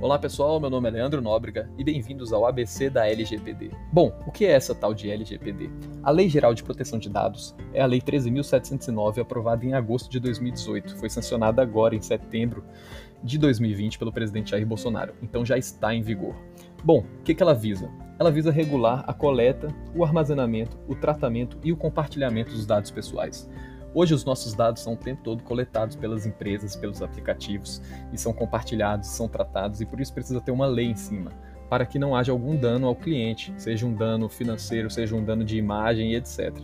Olá pessoal, meu nome é Leandro Nóbrega e bem-vindos ao ABC da LGPD. Bom, o que é essa tal de LGPD? A Lei Geral de Proteção de Dados é a Lei 13.709, aprovada em agosto de 2018. Foi sancionada agora, em setembro de 2020, pelo presidente Jair Bolsonaro, então já está em vigor. Bom, o que, que ela visa? Ela visa regular a coleta, o armazenamento, o tratamento e o compartilhamento dos dados pessoais. Hoje os nossos dados são o tempo todo coletados pelas empresas, pelos aplicativos e são compartilhados, são tratados e por isso precisa ter uma lei em cima para que não haja algum dano ao cliente, seja um dano financeiro, seja um dano de imagem e etc.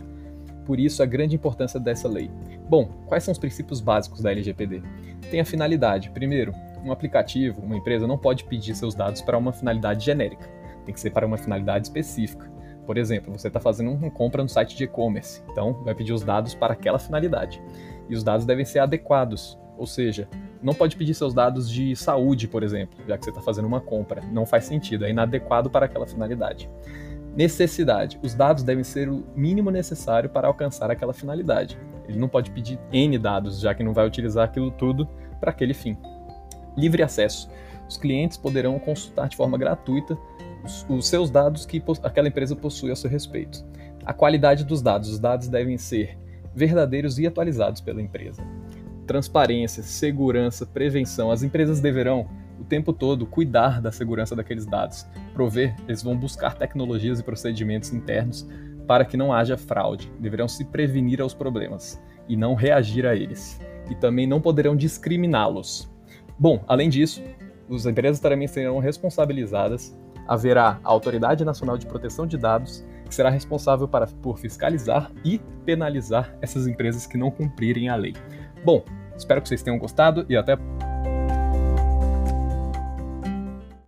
Por isso a grande importância dessa lei. Bom, quais são os princípios básicos da LGPD? Tem a finalidade. Primeiro, um aplicativo, uma empresa não pode pedir seus dados para uma finalidade genérica. Tem que ser para uma finalidade específica. Por exemplo, você está fazendo uma compra no site de e-commerce, então vai pedir os dados para aquela finalidade. E os dados devem ser adequados, ou seja, não pode pedir seus dados de saúde, por exemplo, já que você está fazendo uma compra. Não faz sentido, é inadequado para aquela finalidade. Necessidade: os dados devem ser o mínimo necessário para alcançar aquela finalidade. Ele não pode pedir N dados, já que não vai utilizar aquilo tudo para aquele fim. Livre acesso: os clientes poderão consultar de forma gratuita os, seus dados que aquela empresa possui a seu respeito. A qualidade dos dados: os dados devem ser verdadeiros e atualizados pela empresa. Transparência, segurança, prevenção: as empresas deverão o tempo todo cuidar da segurança daqueles dados. Prover, eles vão buscar tecnologias e procedimentos internos para que não haja fraude. Deverão se prevenir aos problemas e não reagir a eles. E também não poderão discriminá-los. Bom, além disso, as empresas também serão responsabilizadas haverá a Autoridade Nacional de Proteção de Dados, que será responsável para, por fiscalizar e penalizar essas empresas que não cumprirem a lei. Bom, espero que vocês tenham gostado e até